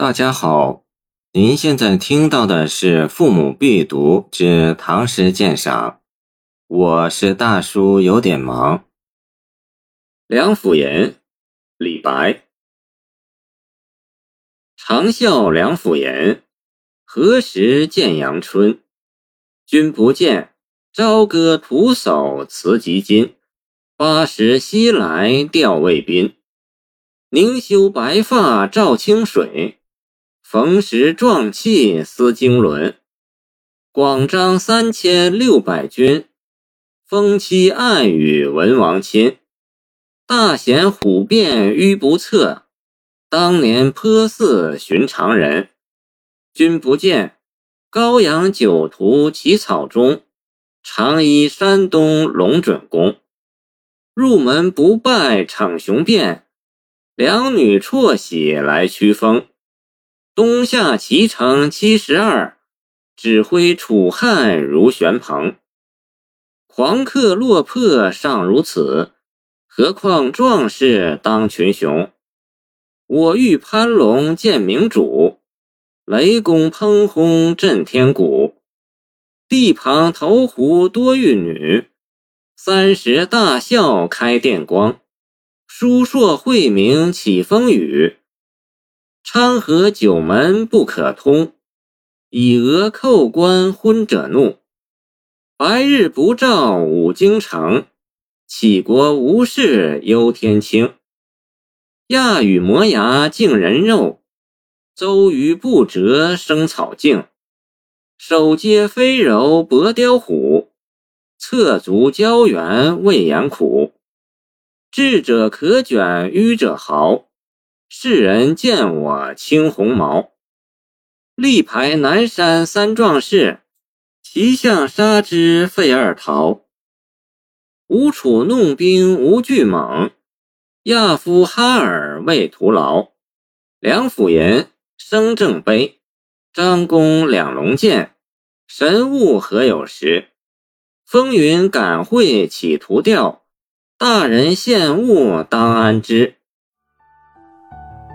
大家好，您现在听到的是《父母必读之唐诗鉴赏》，我是大叔，有点忙。《梁甫吟》李白，长啸梁甫吟，何时见阳春？君不见，朝歌徒叟辞及津。八十西来吊渭宾，宁修白发照清水，逢时壮气思经纶。广张三千六百军，风期暗与文王亲。大贤虎变愚不测，当年颇似寻常人。君不见，高阳酒徒起草中，长揖山东龙准公。入门不拜逞雄辩，两女辍喜来驱风。东下齐城七十二，指挥楚汉如旋蓬。狂客落魄尚如此，何况壮士当群雄？我欲攀龙见明主，雷公烹轰震天鼓。地旁投壶多玉女。三十大笑开电光，书硕晦明起风雨。昌河九门不可通，以讹叩关昏者怒。白日不照五京城，杞国无事忧天清。亚与磨牙敬人肉，周瑜不折生草茎。手接飞柔搏雕虎。侧足胶原未言苦，智者可卷，愚者豪。世人见我青鸿毛。力排南山三壮士，齐相杀之废二逃。吴楚弄兵无惧猛，亚夫哈尔未徒劳。梁甫吟，生正碑。张公两龙剑，神物何有时？风云感会起图调，大人献物当安之。